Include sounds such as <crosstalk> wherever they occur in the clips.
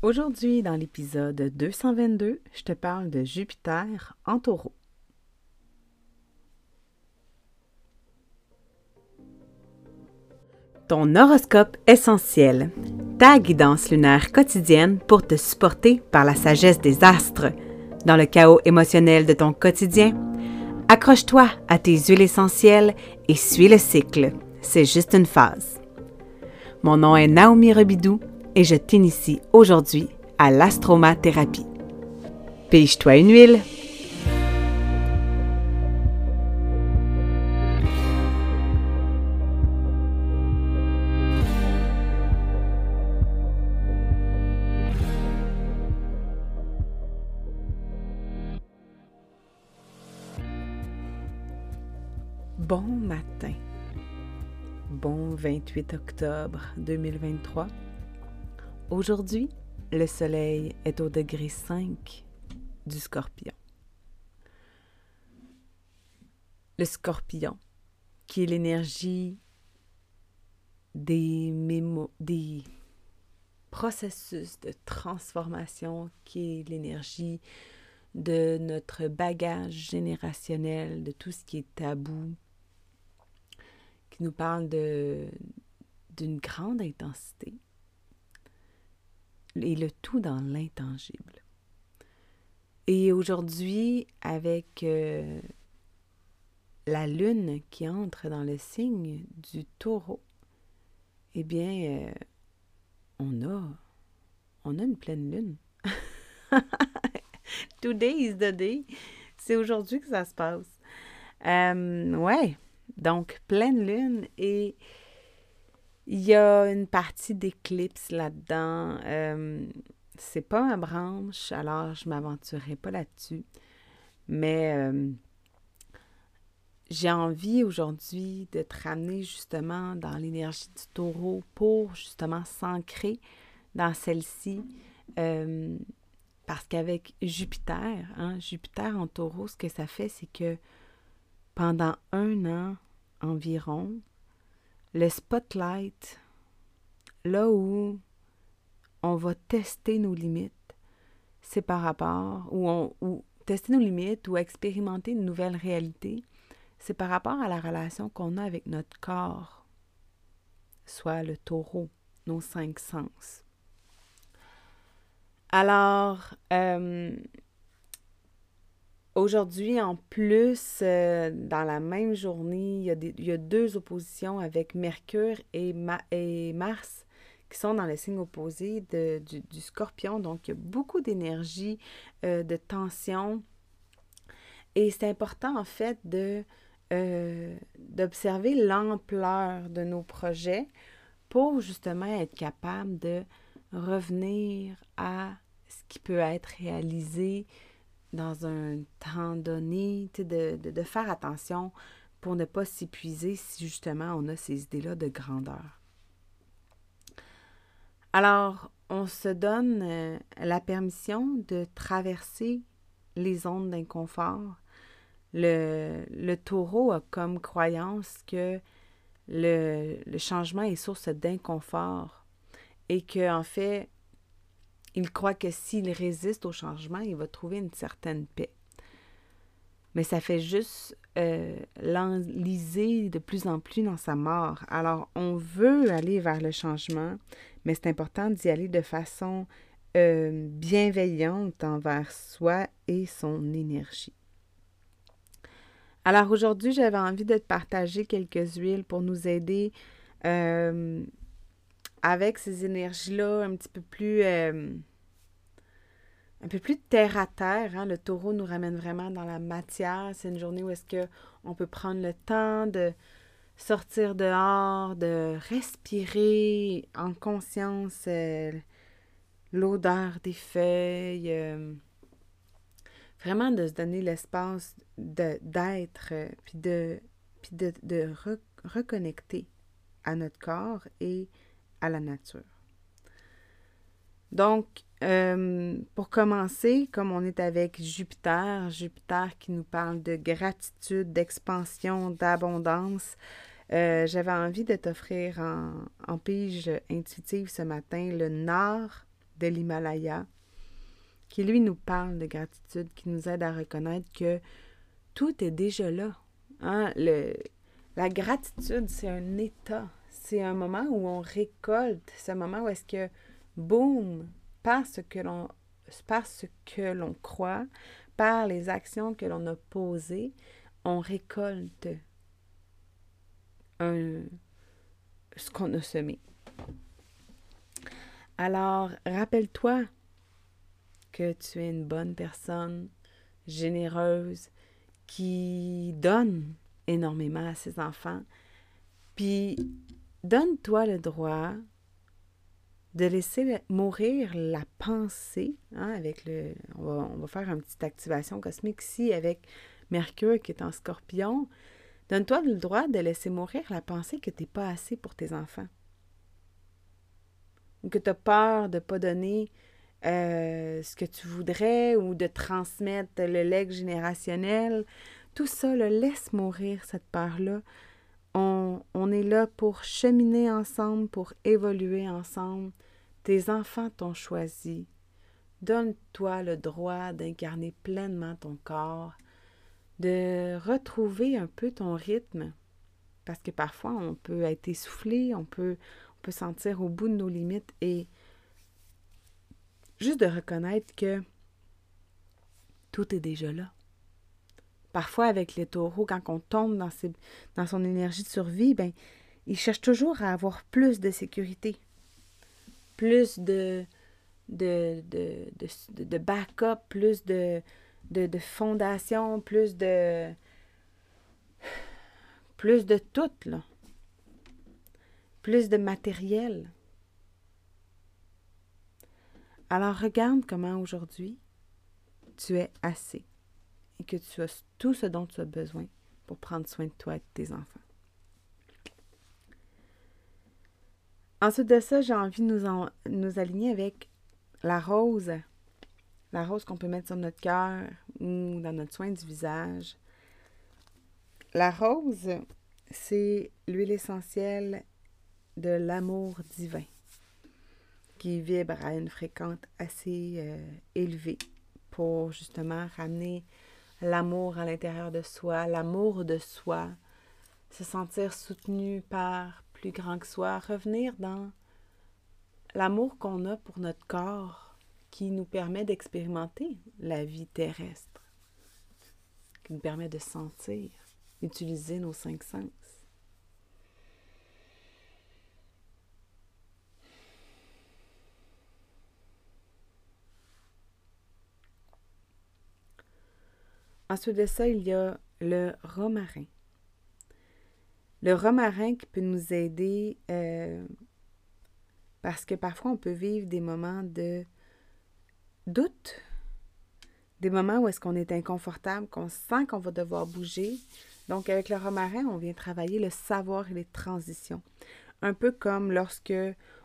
Aujourd'hui, dans l'épisode 222, je te parle de Jupiter en taureau. Ton horoscope essentiel, ta guidance lunaire quotidienne pour te supporter par la sagesse des astres. Dans le chaos émotionnel de ton quotidien, accroche-toi à tes huiles essentielles et suis le cycle. C'est juste une phase. Mon nom est Naomi Rebidou et je t'initie aujourd'hui à l'astromathérapie. Pige-toi une huile. Bon matin. Bon 28 octobre 2023. Aujourd'hui, le Soleil est au degré 5 du Scorpion. Le Scorpion, qui est l'énergie des, processus de transformation, qui est l'énergie de notre bagage générationnel, de tout ce qui est tabou, qui nous parle d'une grande intensité et le tout dans l'intangible. Et aujourd'hui, avec euh, la lune qui entre dans le signe du taureau, eh bien, euh, on a, une pleine lune. <laughs> Today is the day. C'est aujourd'hui que ça se passe. Euh, ouais, donc pleine lune et il y a une partie d'éclipse là-dedans. Euh, c'est pas ma branche, alors je m'aventurerai pas là-dessus. Mais euh, j'ai envie aujourd'hui de te ramener justement dans l'énergie du taureau pour justement s'ancrer dans celle-ci. Euh, parce qu'avec Jupiter, hein, Jupiter en taureau, ce que ça fait, c'est que pendant un an environ, le spotlight, là où on va tester nos limites, c'est par rapport, ou, on, ou tester nos limites ou expérimenter une nouvelle réalité, c'est par rapport à la relation qu'on a avec notre corps, soit le taureau, nos cinq sens. Alors, euh, Aujourd'hui, en plus, euh, dans la même journée, il y, a deux oppositions avec Mercure et, Mars qui sont dans le signe opposé du, scorpion. Donc, il y a beaucoup d'énergie, euh, de tension. Et c'est important, en fait, euh, d'observer l'ampleur de nos projets pour justement être capable de revenir à ce qui peut être réalisé dans un temps donné, de, de, de, faire attention pour ne pas s'épuiser si justement on a ces idées-là de grandeur. Alors, on se donne euh, la permission de traverser les zones d'inconfort. Le, le, taureau a comme croyance que le, le changement est source d'inconfort et que en fait il croit que s'il résiste au changement, il va trouver une certaine paix. Mais ça fait juste euh, l'enliser de plus en plus dans sa mort. Alors, on veut aller vers le changement, mais c'est important d'y aller de façon euh, bienveillante envers soi et son énergie. Alors aujourd'hui, j'avais envie de te partager quelques huiles pour nous aider euh, avec ces énergies-là un petit peu plus euh, un peu plus terre à terre. Hein. Le taureau nous ramène vraiment dans la matière. C'est une journée où est-ce qu'on peut prendre le temps de sortir dehors, de respirer en conscience euh, l'odeur des feuilles. Euh, vraiment de se donner l'espace d'être, puis de, reconnecter à notre corps et à la nature. Donc, euh, pour commencer, comme on est avec Jupiter, Jupiter qui nous parle de gratitude, d'expansion, d'abondance, euh, j'avais envie de t'offrir en, pige intuitive ce matin le nord de l'Himalaya, qui lui nous parle de gratitude, qui nous aide à reconnaître que tout est déjà là. Hein? La gratitude, c'est un état. C'est un moment où on récolte. Un moment où est-ce que, boum, parce que l'on parce que l'on croit, par les actions que l'on a posées, on récolte un, ce qu'on a semé. Alors, rappelle-toi que tu es une bonne personne, généreuse, qui donne énormément à ses enfants. Puis, donne-toi le droit de laisser mourir la pensée, hein, avec le, on va, on va, faire une petite activation cosmique ici avec Mercure qui est en scorpion. Donne-toi le droit de laisser mourir la pensée que tu n'es pas assez pour tes enfants. Ou que tu as peur de ne pas donner euh, ce que tu voudrais ou de transmettre le legs générationnel. Tout ça, laisse mourir cette peur-là. On, est là pour cheminer ensemble, pour évoluer ensemble. Tes enfants t'ont choisi. Donne-toi le droit d'incarner pleinement ton corps, de retrouver un peu ton rythme. Parce que parfois, on peut être essoufflé, on peut, on peut sentir au bout de nos limites et juste de reconnaître que tout est déjà là. Parfois, avec les taureaux, quand on tombe dans, dans son énergie de survie, ben, il cherche toujours à avoir plus de sécurité, plus de, de, de, de, de backup, plus de, de, de, fondation, plus de. plus de tout, là. Plus de matériel. Alors regarde comment aujourd'hui tu es assez et que tu as tout ce dont tu as besoin pour prendre soin de toi et de tes enfants. Ensuite de ça, j'ai envie de nous, aligner avec la rose. La rose qu'on peut mettre sur notre cœur ou dans notre soin du visage. La rose, c'est l'huile essentielle de l'amour divin qui vibre à une fréquence assez euh, élevée pour justement ramener l'amour à l'intérieur de soi, l'amour de soi, se sentir soutenu par plus grand que soi, revenir dans l'amour qu'on a pour notre corps qui nous permet d'expérimenter la vie terrestre, qui nous permet de sentir, utiliser nos cinq sens. Ensuite de ça, il y a le romarin. Le romarin qui peut nous aider euh, parce que parfois on peut vivre des moments de doute, des moments où est-ce qu'on est inconfortable, qu'on sent qu'on va devoir bouger. Donc avec le romarin, on vient travailler le savoir et les transitions. Un peu comme lorsque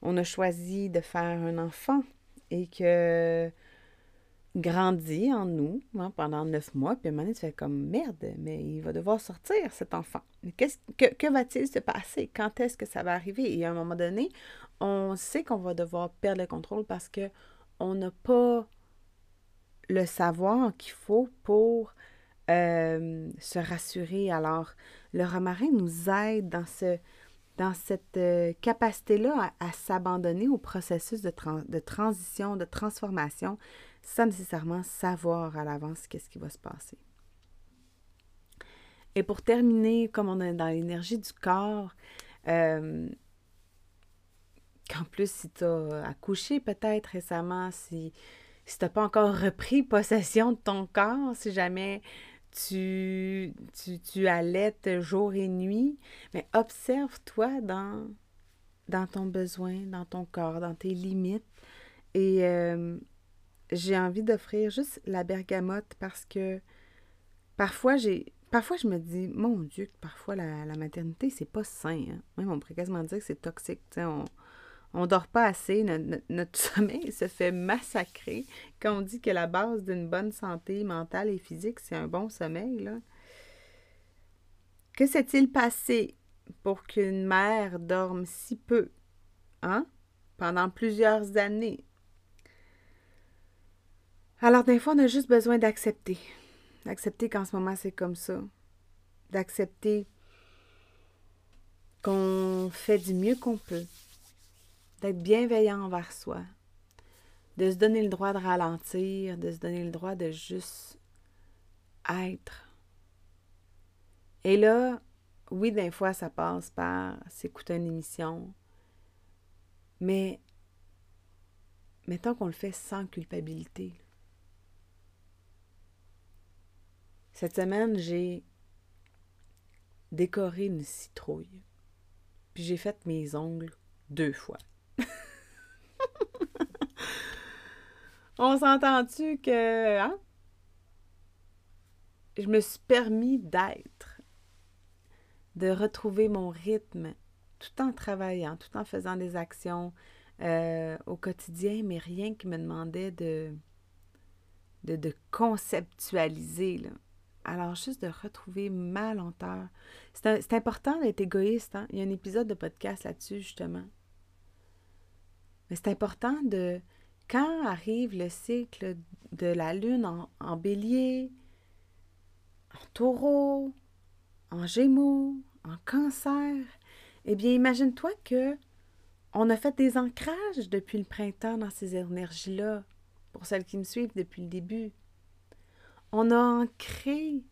on a choisi de faire un enfant et que grandit en nous hein, pendant neuf mois, puis à un moment donné, tu fais comme merde, mais il va devoir sortir cet enfant. Que va-t-il se passer? Quand est-ce que ça va arriver? Et à un moment donné, on sait qu'on va devoir perdre le contrôle parce que on n'a pas le savoir qu'il faut pour euh, se rassurer. Alors, le romarin nous aide dans, ce, dans cette euh, capacité-là à, s'abandonner au processus de, de transition, de transformation, sans nécessairement savoir à l'avance qu'est-ce qui va se passer. Et pour terminer, comme on est dans l'énergie du corps, euh, qu'en plus, si tu as accouché peut-être récemment, si, si tu n'as pas encore repris possession de ton corps, si jamais tu, tu, allaites jour et nuit, mais observe-toi dans, dans ton besoin, dans ton corps, dans tes limites. Et euh, j'ai envie d'offrir juste la bergamote parce que parfois j'ai parfois je me dis mon dieu parfois la, la maternité c'est pas sain même on pourrait quasiment dire que c'est toxique on on dort pas assez notre, <laughs> sommeil se fait massacrer quand on dit que la base d'une bonne santé mentale et physique c'est un bon sommeil que s'est-il passé pour qu'une mère dorme si peu hein pendant plusieurs années? Alors, des fois, on a juste besoin d'accepter. D'accepter qu'en ce moment, c'est comme ça. D'accepter qu'on fait du mieux qu'on peut. D'être bienveillant envers soi. De se donner le droit de ralentir, de se donner le droit de juste être. Et là, oui, des fois, ça passe par s'écouter une émission, mais mettons qu'on le fait sans culpabilité. Cette semaine, j'ai décoré une citrouille. Puis j'ai fait mes ongles deux fois. On s'entend-tu que. Hein? Je me suis permis d'être, de retrouver mon rythme tout en travaillant, tout en faisant des actions euh, au quotidien, mais rien qui me demandait de, de, conceptualiser. Là. Alors, juste de retrouver ma lenteur. C'est important d'être égoïste. Hein? Il y a un épisode de podcast là-dessus, justement. Mais c'est important de, quand arrive le cycle de la lune en, bélier, en taureau, en gémeaux, en cancer, eh bien, imagine-toi que on a fait des ancrages depuis le printemps dans ces énergies-là, pour celles qui me suivent depuis le début. On a ancré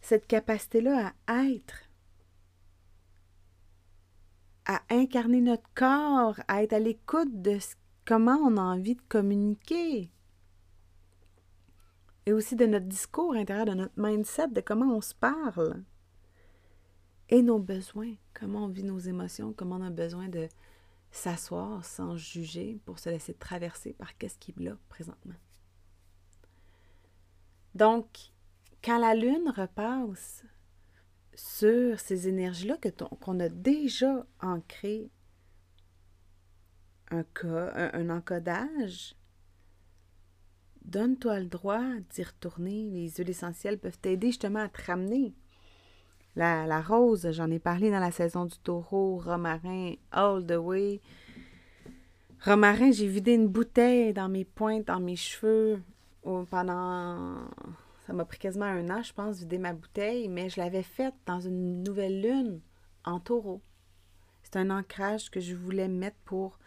cette capacité-là à être, à incarner notre corps, à être à l'écoute de comment on a envie de communiquer. Et aussi de notre discours intérieur, de notre mindset, de comment on se parle. Et nos besoins, comment on vit nos émotions, comment on a besoin de s'asseoir sans juger pour se laisser traverser par qu'est-ce qui est présentement. Donc, quand la Lune repasse sur ces énergies-là qu'on a déjà ancrées, un, encodage, donne-toi le droit d'y retourner. Les huiles essentielles peuvent t'aider justement à te ramener. La, la rose, j'en ai parlé dans la saison du taureau, romarin, all the way. Romarin, j'ai vidé une bouteille dans mes pointes, dans mes cheveux, pendant. Ça m'a pris quasiment un an, je pense, vider ma bouteille, mais je l'avais faite dans une nouvelle lune en taureau. C'est un ancrage que je voulais mettre pour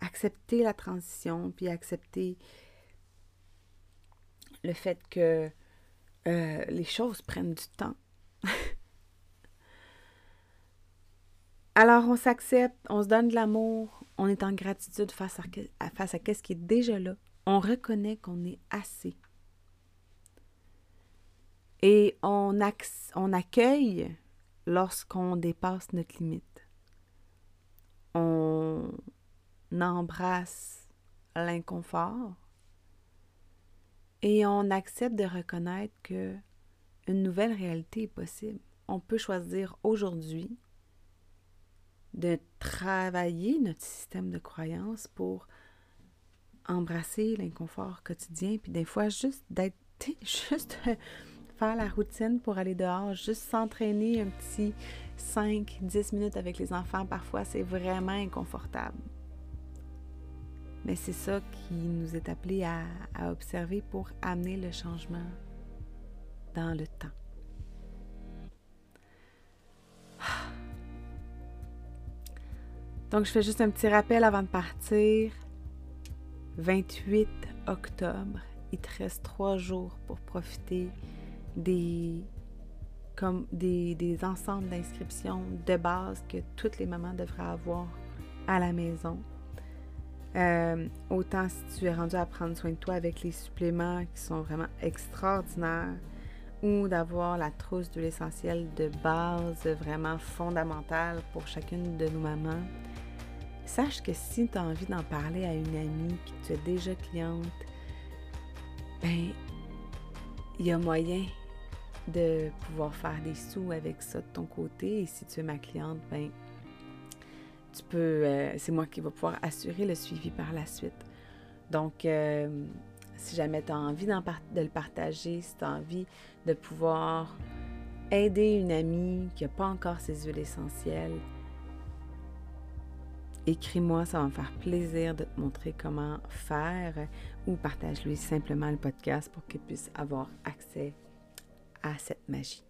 accepter la transition, puis accepter le fait que euh, les choses prennent du temps. <laughs> Alors, on s'accepte, on se donne de l'amour, on est en gratitude face à, face à ce qui est déjà là on reconnaît qu'on est assez. Et on, on accueille lorsqu'on dépasse notre limite. On embrasse l'inconfort et on accepte de reconnaître que une nouvelle réalité est possible. On peut choisir aujourd'hui de travailler notre système de croyance pour embrasser l'inconfort quotidien, puis des fois juste d'être, <laughs> juste <laughs> faire la routine pour aller dehors, juste s'entraîner un petit 5-10 minutes avec les enfants, parfois c'est vraiment inconfortable. Mais c'est ça qui nous est appelé à, observer pour amener le changement dans le temps. Donc, je fais juste un petit rappel avant de partir. 28 octobre. Il te reste trois jours pour profiter des ensembles d'inscriptions de base que toutes les mamans devraient avoir à la maison. Euh, autant si tu es rendu à prendre soin de toi avec les suppléments qui sont vraiment extraordinaires ou d'avoir la trousse de l'essentiel de base vraiment fondamentale pour chacune de nos mamans. Sache que si tu as envie d'en parler à une amie qui tu es déjà cliente, ben, il y a moyen de pouvoir faire des sous avec ça de ton côté. Et si tu es ma cliente, ben, euh, c'est moi qui vais pouvoir assurer le suivi par la suite. Donc, euh, si jamais tu as envie de le partager, si tu as envie de pouvoir aider une amie qui n'a pas encore ses huiles essentielles, écris-moi, ça va me faire plaisir de te montrer comment faire ou partage-lui simplement le podcast pour qu'il puisse avoir accès à cette magie.